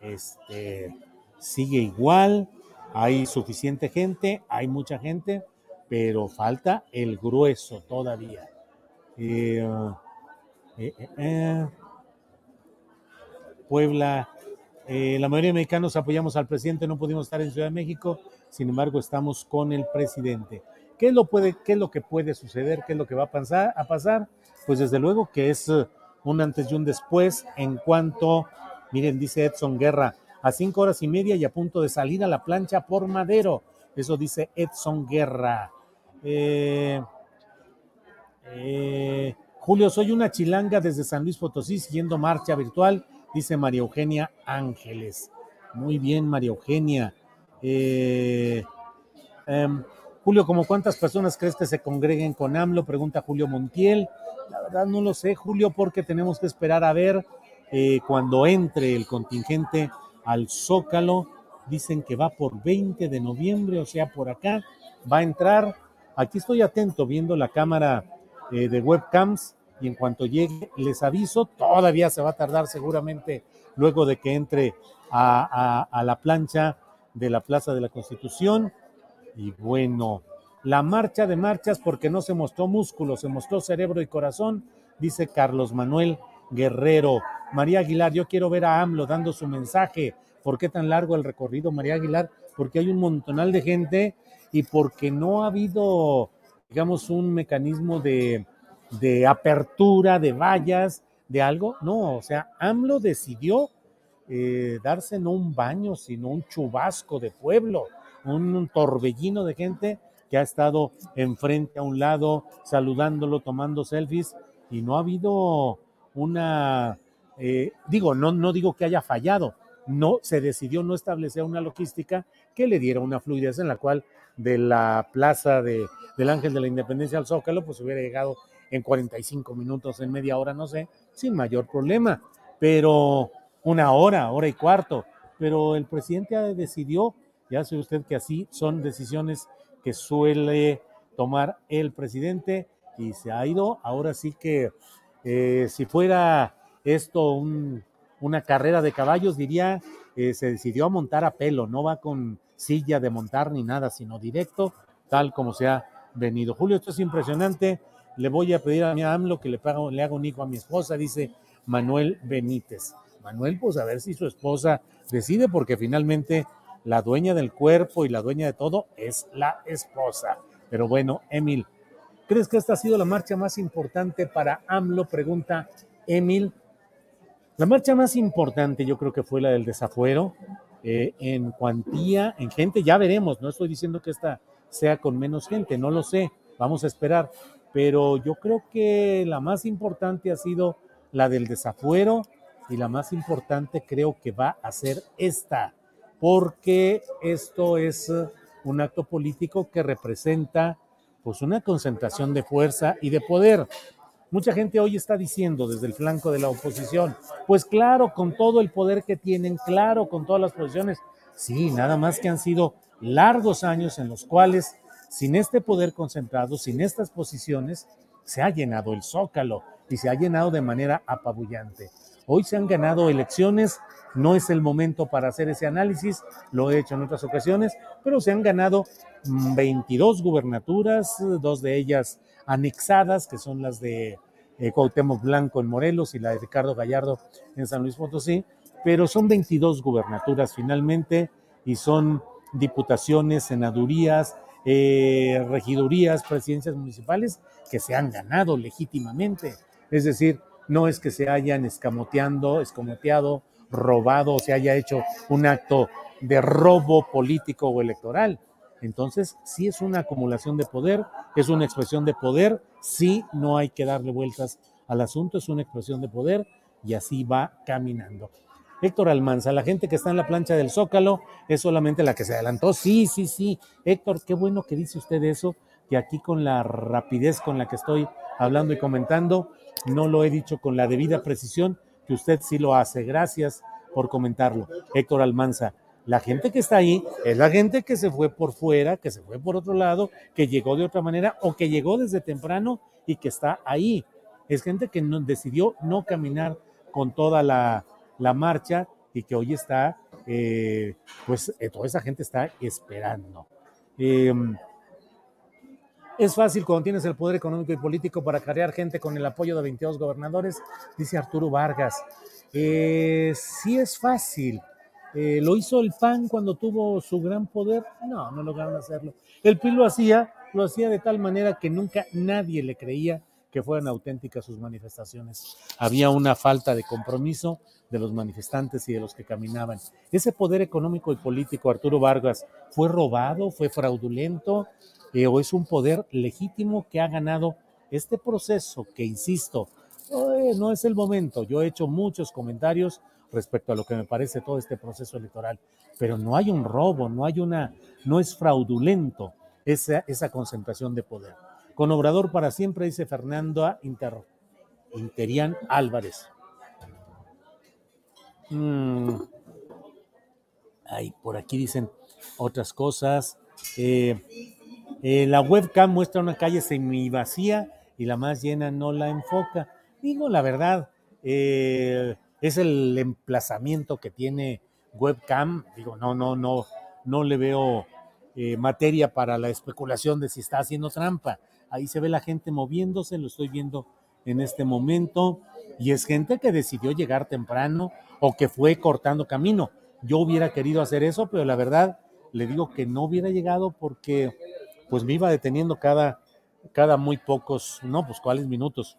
Este sigue igual. Hay suficiente gente, hay mucha gente, pero falta el grueso todavía. Eh, eh, eh, la mayoría de mexicanos apoyamos al presidente, no pudimos estar en Ciudad de México sin embargo estamos con el presidente. ¿Qué es lo, puede, que puede suceder? ¿Qué es lo que va a pasar? Pues desde luego que es eh, un antes y un después en cuanto, miren, dice Edson Guerra, a cinco horas y media y a punto de salir a la plancha por Madero. Eso dice Edson Guerra. Eh, Julio, soy una chilanga desde San Luis Potosí siguiendo marcha virtual, dice María Eugenia Ángeles. Muy bien, María Eugenia. Eh, em, Julio, ¿cómo cuántas personas crees que se congreguen con AMLO? Pregunta Julio Montiel. La verdad no lo sé, Julio, porque tenemos que esperar a ver eh, cuando entre el contingente al Zócalo, dicen que va por 20 de noviembre, o sea, por acá, va a entrar. Aquí estoy atento viendo la cámara eh, de webcams y en cuanto llegue les aviso, todavía se va a tardar seguramente luego de que entre a, la plancha de la Plaza de la Constitución. Y bueno, la marcha de marchas porque no se mostró músculo, se mostró cerebro y corazón, dice Carlos Manuel Guerrero. María Aguilar, yo quiero ver a AMLO dando su mensaje. ¿Por qué tan largo el recorrido, María Aguilar? Porque hay un montonal de gente y porque no ha habido, digamos, un mecanismo de, de apertura, de vallas, de algo. No, o sea, AMLO decidió eh, darse no un baño, sino un chubasco de pueblo, un, torbellino de gente que ha estado enfrente a un lado, saludándolo, tomando selfies, y no ha habido una, eh, digo, no, no digo que haya fallado, no se decidió no establecer una logística que le diera una fluidez en la cual de la plaza de, del Ángel de la Independencia al Zócalo, pues hubiera llegado en 45 minutos, en media hora, no sé, sin mayor problema, pero una hora, hora y cuarto, pero el presidente decidió, ya sabe usted que así son decisiones que suele tomar el presidente y se ha ido. Ahora sí que eh, si fuera esto un, una carrera de caballos, diría, eh, se decidió a montar a pelo, no va con silla de montar ni nada, sino directo, tal como se ha venido. Julio, esto es impresionante. Le voy a pedir a mi AMLO que le, haga un hijo a mi esposa, dice Manuel Benítez. Manuel, pues a ver si su esposa decide, porque finalmente la dueña del cuerpo y la dueña de todo es la esposa. Pero bueno, Emil, ¿crees que esta ha sido la marcha más importante para AMLO? Pregunta Emil. La marcha más importante yo creo que fue la del desafuero. Eh, en cuantía, en gente, ya veremos. No estoy diciendo que esta sea con menos gente, no lo sé. Vamos a esperar. Pero yo creo que la más importante ha sido la del desafuero y la más importante creo que va a ser esta porque esto es un acto político que representa pues una concentración de fuerza y de poder. Mucha gente hoy está diciendo desde el flanco de la oposición, pues claro, con todo el poder que tienen, claro, con todas las posiciones, sí, nada más que han sido largos años en los cuales, sin este poder concentrado, sin estas posiciones, se ha llenado el zócalo y se ha llenado de manera apabullante. Hoy se han ganado elecciones no es el momento para hacer ese análisis, lo he hecho en otras ocasiones, pero se han ganado 22 mm, gubernaturas, dos de ellas anexadas, que son las de eh, Cuauhtémoc Blanco en Morelos y la de Ricardo Gallardo en San Luis Potosí, pero son 22 gubernaturas finalmente y son diputaciones, senadurías, eh, regidurías, presidencias municipales que se han ganado legítimamente. Es decir, no es que se hayan escamoteando, escamoteado robado o se haya hecho un acto de robo político o electoral. Entonces, sí es una acumulación de poder, es una expresión de poder, sí no hay que darle vueltas al asunto, es una expresión de poder y así va caminando. Héctor Almanza, la gente que está en la plancha del Zócalo es solamente la que se adelantó. Sí, sí, sí. Héctor, qué bueno que dice usted eso, que aquí con la rapidez con la que estoy hablando y comentando, no lo he dicho con la debida precisión, que usted sí lo hace. Gracias por comentarlo. Héctor Almanza, la gente que está ahí es la gente que se fue por fuera, que se fue por otro lado, que llegó de otra manera o que llegó desde temprano y que está ahí. Es gente que no, decidió no caminar con toda la, la marcha y que hoy está, eh, pues eh, toda esa gente está esperando. Eh, es fácil cuando tienes el poder económico y político para cargar gente con el apoyo de 22 gobernadores, dice Arturo Vargas. Eh, sí es fácil. ¿Lo hizo el PAN cuando tuvo su gran poder? No, no lograron hacerlo. El PRI lo hacía, lo hacía de tal manera que nunca nadie le creía que fueran auténticas sus manifestaciones. Había una falta de compromiso de los manifestantes y de los que caminaban. Ese poder económico y político, Arturo Vargas, ¿fue robado, fue fraudulento eh, o es un poder legítimo que ha ganado este proceso que, insisto, no es el momento. Yo he hecho muchos comentarios respecto a lo que me parece todo este proceso electoral, pero no hay un robo, no hay una, no es fraudulento esa, esa concentración de poder. Con Obrador para siempre, dice Fernando Inter, Interian Álvarez. Mm. Ay, por aquí dicen otras cosas. Eh, eh, la webcam muestra una calle semivacía y la más llena no la enfoca. Digo la verdad, eh, es el emplazamiento que tiene webcam. Digo, no, no, no, no le veo materia para la especulación de si está haciendo trampa. Ahí se ve la gente moviéndose, lo estoy viendo en este momento, y es gente que decidió llegar temprano o que fue cortando camino. Yo hubiera querido hacer eso, pero la verdad le digo que no hubiera llegado porque pues me iba deteniendo cada, cada muy pocos, no, pues cuáles minutos.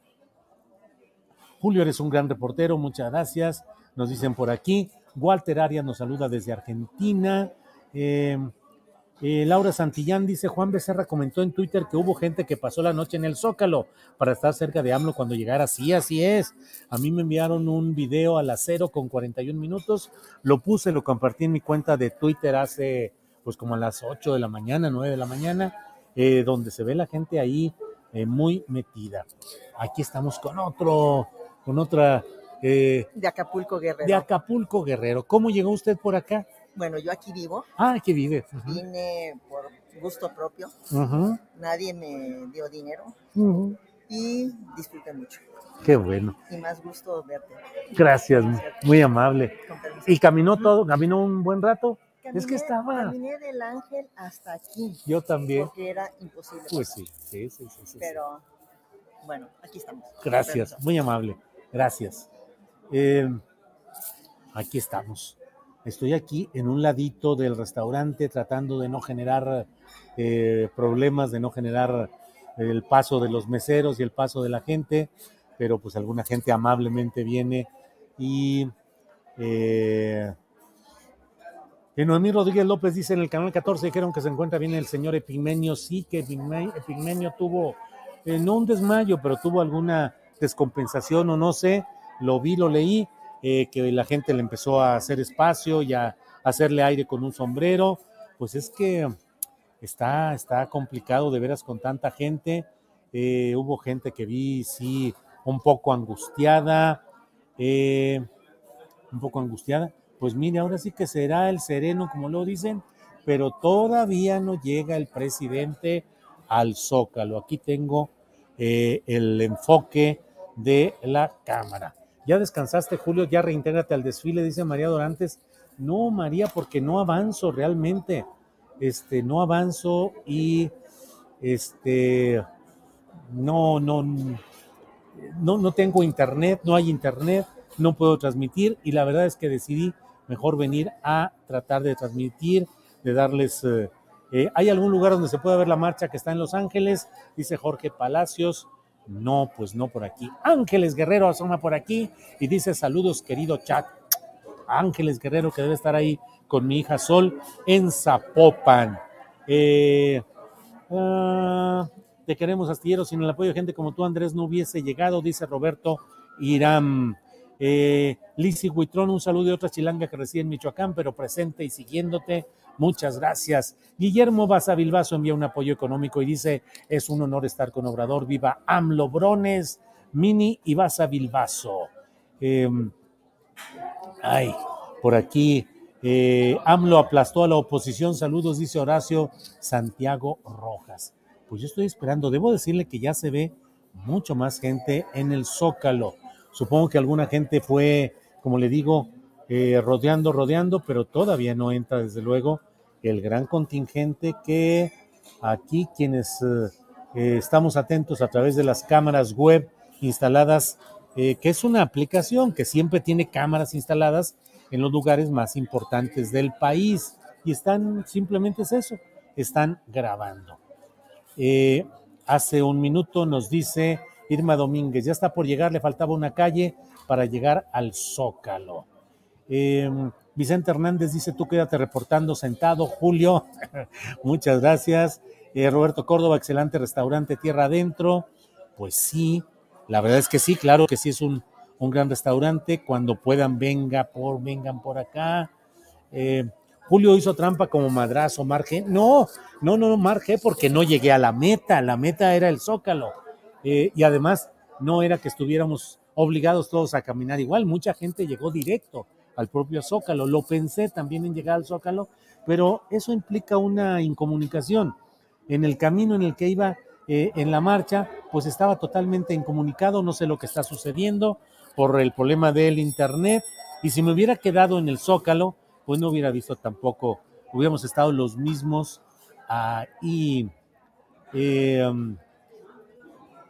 Julio, eres un gran reportero, muchas gracias. Nos dicen por aquí. Walter Arias nos saluda desde Argentina. Eh, eh, Laura Santillán dice, Juan Becerra comentó en Twitter que hubo gente que pasó la noche en el Zócalo para estar cerca de AMLO cuando llegara. Sí, así es. A mí me enviaron un video a las 0 con 41 minutos. Lo puse, lo compartí en mi cuenta de Twitter hace pues como a las 8 de la mañana, 9 de la mañana, eh, donde se ve la gente ahí eh, muy metida. Aquí estamos con otro, con otra... eh, de Acapulco Guerrero. de Acapulco Guerrero. ¿Cómo llegó usted por acá? Bueno, yo aquí vivo, Ah, aquí vive. Vine por gusto propio, nadie me dio dinero y disfruté mucho. Qué bueno. Y más gusto verte. Gracias, muy amable. ¿Y caminó todo? ¿Caminó un buen rato? es que estaba... Caminé del ángel hasta aquí. Yo también. Porque era imposible. Pues sí, sí, sí, sí. sí. Pero bueno, aquí estamos. Gracias, muy amable. Gracias. Eh, aquí estamos. Estoy aquí en un ladito del restaurante tratando de no generar eh, problemas, de no generar el paso de los meseros y el paso de la gente, pero pues alguna gente amablemente viene y eh, Noemí Rodríguez López dice en el canal 14 dijeron que se encuentra bien el señor Epigmenio. Sí, que Epigmenio tuvo, eh, no un desmayo, pero tuvo alguna descompensación o no sé. Lo vi, lo leí, eh, que la gente le empezó a hacer espacio y a hacerle aire con un sombrero. Pues es que está, está complicado de veras con tanta gente. Eh, hubo gente que vi, sí, un poco angustiada. eh, un poco angustiada. Pues mire, ahora sí que será el sereno, como lo dicen, pero todavía no llega el presidente al zócalo. Aquí tengo el enfoque de la cámara. ¿Ya descansaste, Julio? ¿Ya reintégrate al desfile? Dice María Dorantes. No, María, porque no avanzo realmente. Este, no avanzo y este, no, no, no, no tengo internet, no hay internet, no puedo transmitir y la verdad es que decidí mejor venir a tratar de transmitir, de darles... eh, eh, ¿Hay algún lugar donde se pueda ver la marcha que está en Los Ángeles? Dice Jorge Palacios. No, pues no por aquí. Ángeles Guerrero asoma por aquí y dice saludos querido chat. Ángeles Guerrero que debe estar ahí con mi hija Sol en Zapopan. Eh, ah, te queremos astillero, sin el apoyo de gente como tú, Andrés, no hubiese llegado, dice Roberto Irán. Eh, Lizzy Huitrón, un saludo de otra chilanga que reside en Michoacán, pero presente y siguiéndote. Muchas gracias. Guillermo Baza Bilbaso envía un apoyo económico y dice: Es un honor estar con Obrador. Viva AMLO Brones, Mini y Baza Bilbaso. Eh, ay, por aquí. eh, AMLO aplastó a la oposición. Saludos, dice Horacio Santiago Rojas. Pues yo estoy esperando. Debo decirle que ya se ve mucho más gente en el Zócalo. Supongo que alguna gente fue, como le digo, eh, rodeando, rodeando, pero todavía no entra, desde luego, el gran contingente que aquí quienes eh, eh, estamos atentos a través de las cámaras web instaladas, que es una aplicación que siempre tiene cámaras instaladas en los lugares más importantes del país y están, simplemente es eso, están grabando. Hace un minuto nos dice Irma Domínguez, ya está por llegar, le faltaba una calle para llegar al Zócalo. Eh, Vicente Hernández dice, tú quédate reportando sentado, Julio. Muchas gracias. Eh, Roberto Córdoba, excelente restaurante Tierra Adentro. Pues sí, la verdad es que sí, claro que sí es un, un gran restaurante. Cuando puedan, venga por, vengan por acá. Eh, Julio hizo trampa como madrazo, Marge. No, no, no, Marge, porque no llegué a la meta. La meta era el Zócalo. Eh, y además, no era que estuviéramos obligados todos a caminar igual. Mucha gente llegó directo al propio Zócalo. Lo pensé también en llegar al Zócalo, pero eso implica una incomunicación. En el camino en el que iba eh, en la marcha, pues estaba totalmente incomunicado, no sé lo que está sucediendo por el problema del Internet. Y si me hubiera quedado en el Zócalo, pues no hubiera visto tampoco, hubiéramos estado los mismos ahí. Eh, um,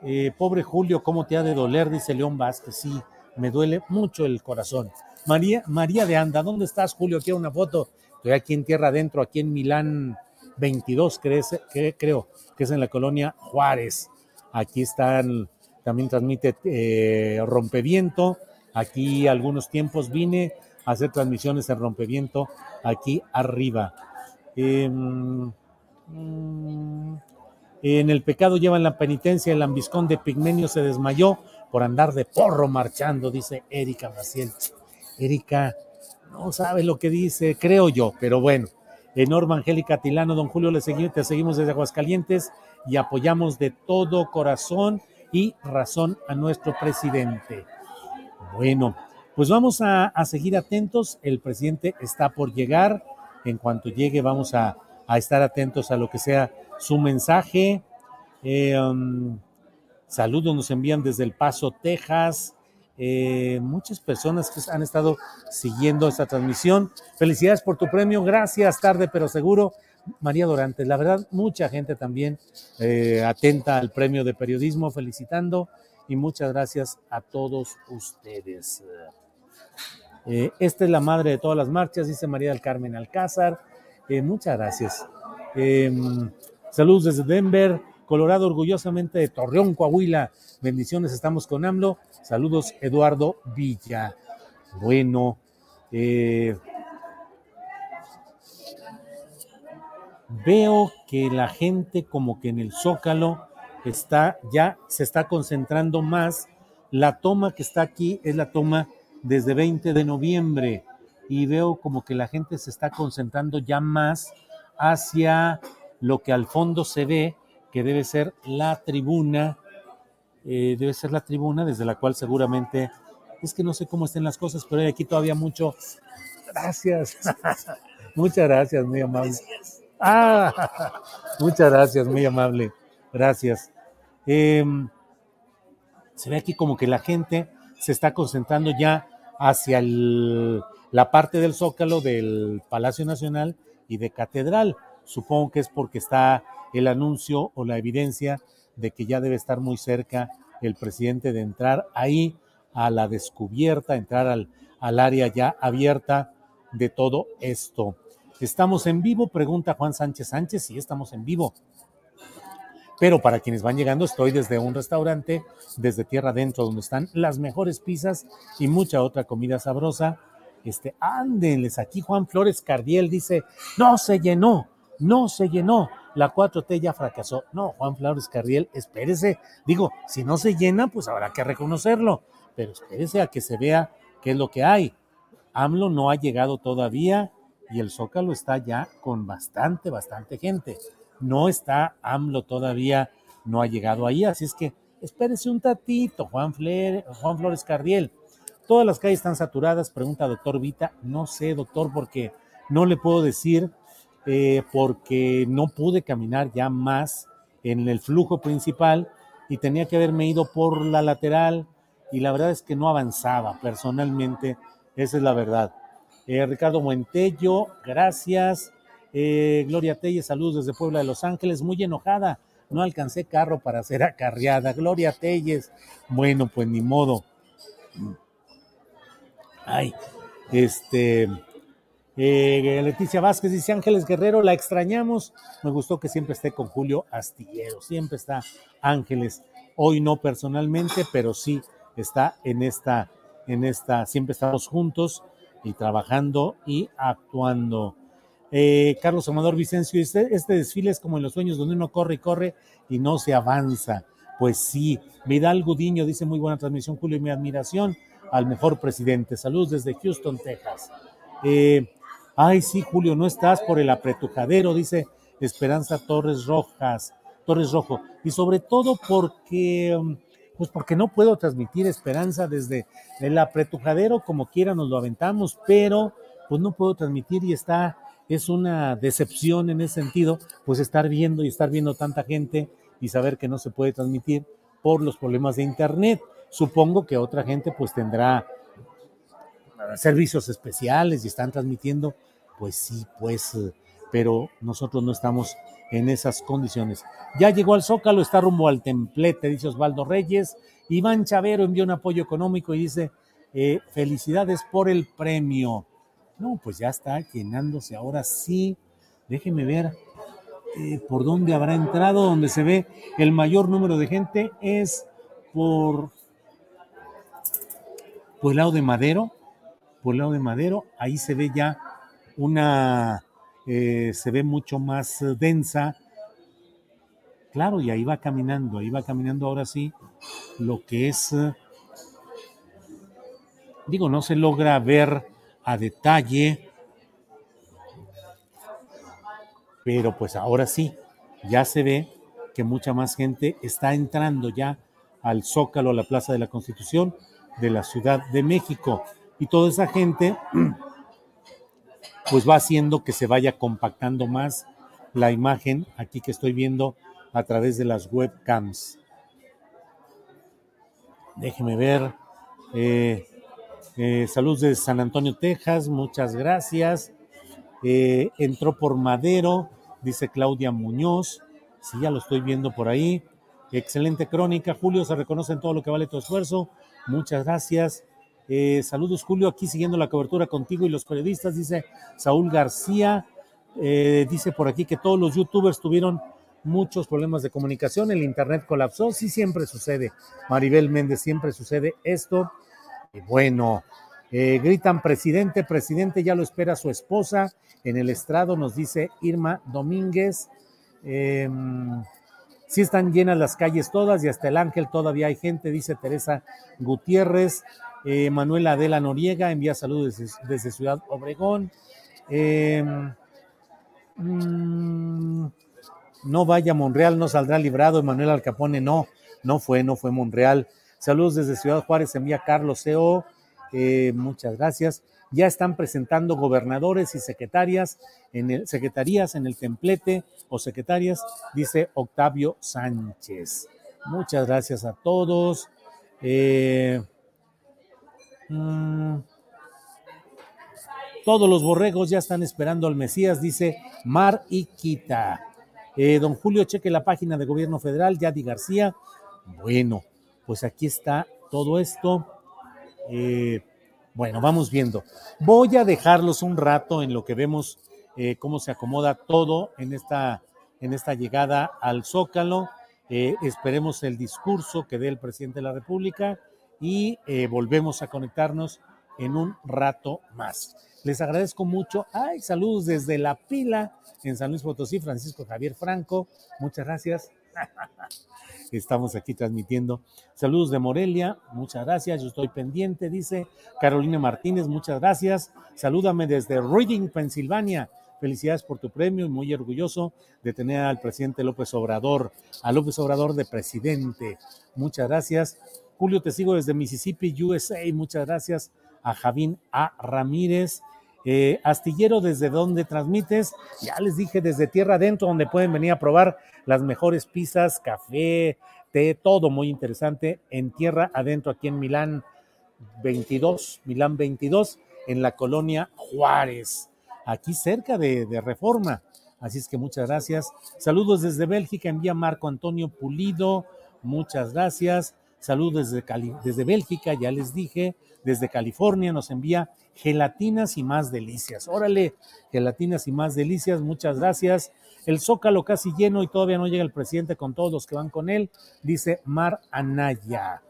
eh, pobre Julio, ¿cómo te ha de doler? Dice León Vázquez. Sí, me duele mucho el corazón. María, María de Anda, ¿dónde estás, Julio? Quiero una foto. Estoy aquí en Tierra Adentro, aquí en Milán 22, crees, que, creo, que es en la colonia Juárez. Aquí están, también transmite eh, Rompeviento. Aquí algunos tiempos vine a hacer transmisiones en Rompeviento, aquí arriba. Eh, mm, en el pecado llevan la penitencia, el ambiscón de Pigmenio se desmayó por andar de porro marchando, dice Erika Maciel. Erika, no sabe lo que dice, creo yo, pero bueno. Enorme Angélica Tilano, don Julio, le seguimos, te seguimos desde Aguascalientes y apoyamos de todo corazón y razón a nuestro presidente. Bueno, pues vamos a, seguir atentos. El presidente está por llegar. En cuanto llegue, vamos a, a estar atentos a lo que sea su mensaje. Eh, um, saludos nos envían desde El Paso, Texas. Eh, muchas personas que han estado siguiendo esta transmisión. Felicidades por tu premio, gracias, tarde pero seguro. María Dorantes, la verdad, mucha gente también eh, atenta al premio de periodismo, felicitando y muchas gracias a todos ustedes. Eh, esta es la madre de todas las marchas, dice María del Carmen Alcázar. Muchas gracias. Em, saludos desde Denver, Colorado, orgullosamente de Torreón, Coahuila. Bendiciones, estamos con AMLO. Saludos, Eduardo Villa. Bueno, eh, veo que la gente como que en el Zócalo está ya se está concentrando más. La toma que está aquí es la toma desde 20 de noviembre y veo como que la gente se está concentrando ya más hacia lo que al fondo se ve, que debe ser la tribuna, eh, debe ser la tribuna desde la cual seguramente, es que no sé cómo estén las cosas, pero hay aquí todavía mucho. Gracias. Muchas gracias, muy amable. Ah, muchas gracias, muy amable. Gracias. Eh, se ve aquí como que la gente se está concentrando ya hacia el, la parte del zócalo del Palacio Nacional y de Catedral. Supongo que es porque está el anuncio o la evidencia de que ya debe estar muy cerca el presidente de entrar ahí a la descubierta, entrar al, al área ya abierta de todo esto. ¿Estamos en vivo? Pregunta Juan Sánchez Sánchez. Sí, estamos en vivo. Pero para quienes van llegando, estoy desde un restaurante, desde Tierra Adentro, donde están las mejores pizzas y mucha otra comida sabrosa. Este, ándenles, aquí Juan Flores Cardiel dice, no se llenó, no se llenó, la 4T ya fracasó. No, Juan Flores Cardiel, espérese, digo, si no se llena, pues habrá que reconocerlo, pero espérese a que se vea qué es lo que hay. AMLO no ha llegado todavía y el Zócalo está ya con bastante, bastante gente. No está AMLO todavía, no ha llegado ahí, así es que espérese un tatito, Juan, Juan Flores Cardiel. Todas las calles están saturadas, pregunta doctor Vita. No sé, doctor, porque no le puedo decir, eh, porque no pude caminar ya más en el flujo principal y tenía que haberme ido por la lateral y la verdad es que no avanzaba personalmente, esa es la verdad. Eh, Ricardo Muentello, gracias. Eh, Gloria Telles, saludos desde Puebla de Los Ángeles, muy enojada, no alcancé carro para ser acarreada. Gloria Telles, bueno, pues ni modo. Ay, este, eh, Leticia Vázquez dice Ángeles Guerrero, la extrañamos. Me gustó que siempre esté con Julio Astillero, siempre está Ángeles. Hoy no personalmente, pero sí está en esta, en esta, siempre estamos juntos y trabajando y actuando. Eh, Carlos Amador Vicencio, este, este desfile es como en los sueños donde uno corre y corre y no se avanza. Pues sí, Vidal Gudiño dice muy buena transmisión, Julio, y mi admiración al mejor presidente. Saludos desde Houston, Texas. Eh, ay, sí, Julio, no estás por el apretujadero, dice Esperanza Torres Rojas, Torres Rojo. Y sobre todo porque um, Pues porque no puedo transmitir esperanza desde el apretujadero, como quiera nos lo aventamos, pero pues no puedo transmitir y está, es una decepción en ese sentido, pues estar viendo y estar viendo tanta gente y saber que no se puede transmitir por los problemas de internet. Supongo que otra gente pues tendrá servicios especiales y están transmitiendo, pues sí, pues, eh, pero nosotros no estamos en esas condiciones. Ya llegó al Zócalo, está rumbo al templete, dice Osvaldo Reyes. Iván Chavero envió un apoyo económico y dice, eh, felicidades por el premio. No, pues ya está llenándose ahora sí. Déjeme ver eh, por dónde habrá entrado, donde se ve el mayor número de gente es por, por el lado de Madero, por el lado de Madero, ahí se ve ya una, eh, se ve mucho más densa. Claro, y ahí va caminando, ahí va caminando ahora sí lo que es, digo, no se logra ver a detalle, pero pues ahora sí, ya se ve que mucha más gente está entrando ya al Zócalo, a la Plaza de la Constitución de la Ciudad de México. Y toda esa gente pues va haciendo que se vaya compactando más la imagen aquí que estoy viendo a través de las webcams. Déjeme ver. Eh, eh, saludos de San Antonio, Texas. Muchas gracias. Eh, entró por Madero, dice Claudia Muñoz. Sí, ya lo estoy viendo por ahí. Excelente crónica. Julio, se reconoce en todo lo que vale tu esfuerzo. Muchas gracias. Eh, saludos, Julio, aquí siguiendo la cobertura contigo y los periodistas, dice Saúl García. Eh, dice por aquí que todos los youtubers tuvieron muchos problemas de comunicación, el internet colapsó, sí siempre sucede. Maribel Méndez, siempre sucede esto. Y bueno, eh, gritan presidente, presidente, ya lo espera su esposa en el estrado, nos dice Irma Domínguez. Eh, sí están llenas las calles todas y hasta el Ángel todavía hay gente, dice Teresa Gutiérrez. Eh, Manuela Adela Noriega envía saludos desde, Ciudad Obregón. Eh, mm, no vaya Monreal, no saldrá librado. Emanuel Alcapone, no, no fue, no fue Monreal. Saludos desde Ciudad Juárez, envía Carlos CEO. Eh, muchas gracias. Ya están presentando gobernadores y secretarias en el, secretarías en el templete o secretarias, dice Octavio Sánchez. Muchas gracias a todos. Eh, mm, todos los borregos ya están esperando al Mesías, dice Mar y Quita. Eh, don Julio, cheque la página de Gobierno Federal, Yadi García. Bueno, pues aquí está todo esto. Eh, bueno, vamos viendo. Voy a dejarlos un rato en lo que vemos eh, cómo se acomoda todo en esta, en esta llegada al Zócalo. Eh, esperemos el discurso que dé el presidente de la República y eh, volvemos a conectarnos en un rato más. Les agradezco mucho. Ay, saludos desde La Pila en San Luis Potosí, Francisco Javier Franco. Muchas gracias. Estamos aquí transmitiendo. Saludos de Morelia, muchas gracias. Yo estoy pendiente, dice Carolina Martínez, muchas gracias. Salúdame desde Reading, Pensilvania. Felicidades por tu premio y muy orgulloso de tener al presidente López Obrador, a López Obrador de presidente. Muchas gracias. Julio, te sigo desde Mississippi, USA. Muchas gracias a Javín A. Ramírez. Eh, Astillero, ¿desde dónde transmites? Ya les dije, desde Tierra Adentro, donde pueden venir a probar las mejores pizzas, café, té, todo muy interesante en Tierra Adentro, aquí en Milán 22, Milán 22, en la colonia Juárez, aquí cerca de, de Reforma. Así es que muchas gracias. Saludos desde Bélgica, envía Marco Antonio Pulido, muchas gracias. Saludos desde, Bélgica, ya les dije. Desde California nos envía gelatinas y más delicias. Órale, gelatinas y más delicias, muchas gracias. El zócalo casi lleno y todavía no llega el presidente con todos los que van con él, dice Mar Anaya.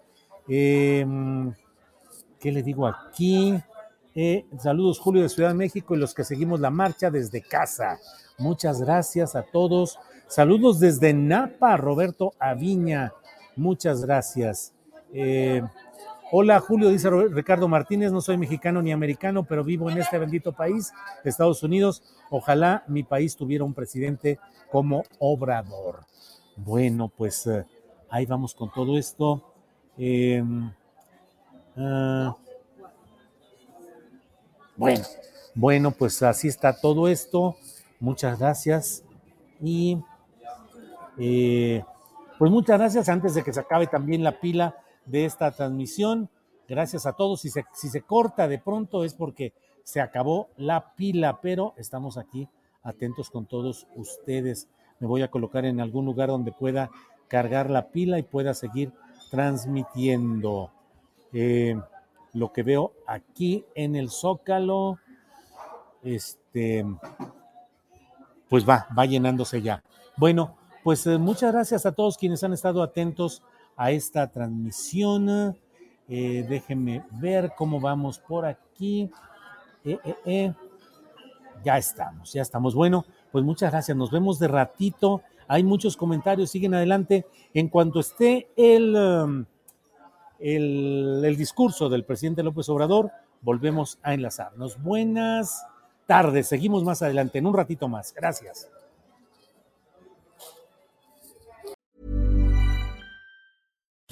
Eh, ¿Qué le digo aquí? Eh, saludos Julio de Ciudad de México y los que seguimos la marcha desde casa. Muchas gracias a todos. Saludos desde Napa, Roberto Aviña. Muchas gracias. Eh, Hola Julio, dice Ricardo Martínez, no soy mexicano ni americano, pero vivo en este bendito país, Estados Unidos. Ojalá mi país tuviera un presidente como Obrador. Bueno, pues eh, ahí vamos con todo esto. Eh, ah, bueno, bueno, pues así está todo esto. Muchas gracias. Y eh, pues muchas gracias antes de que se acabe también la pila de esta transmisión. Gracias a todos. Si se, si se corta de pronto es porque se acabó la pila, pero estamos aquí atentos con todos ustedes. Me voy a colocar en algún lugar donde pueda cargar la pila y pueda seguir transmitiendo. Eh, lo que veo aquí en el Zócalo, este, pues va, va llenándose ya. Bueno, pues eh, muchas gracias a todos quienes han estado atentos a esta transmisión. Eh, déjenme ver cómo vamos por aquí. Eh, eh. Ya estamos, ya estamos. Bueno, pues muchas gracias. Nos vemos de ratito. Hay muchos comentarios, siguen adelante. En cuanto esté el, um, el, el discurso del presidente López Obrador, volvemos a enlazarnos. Buenas tardes. Seguimos más adelante, en un ratito más. Gracias.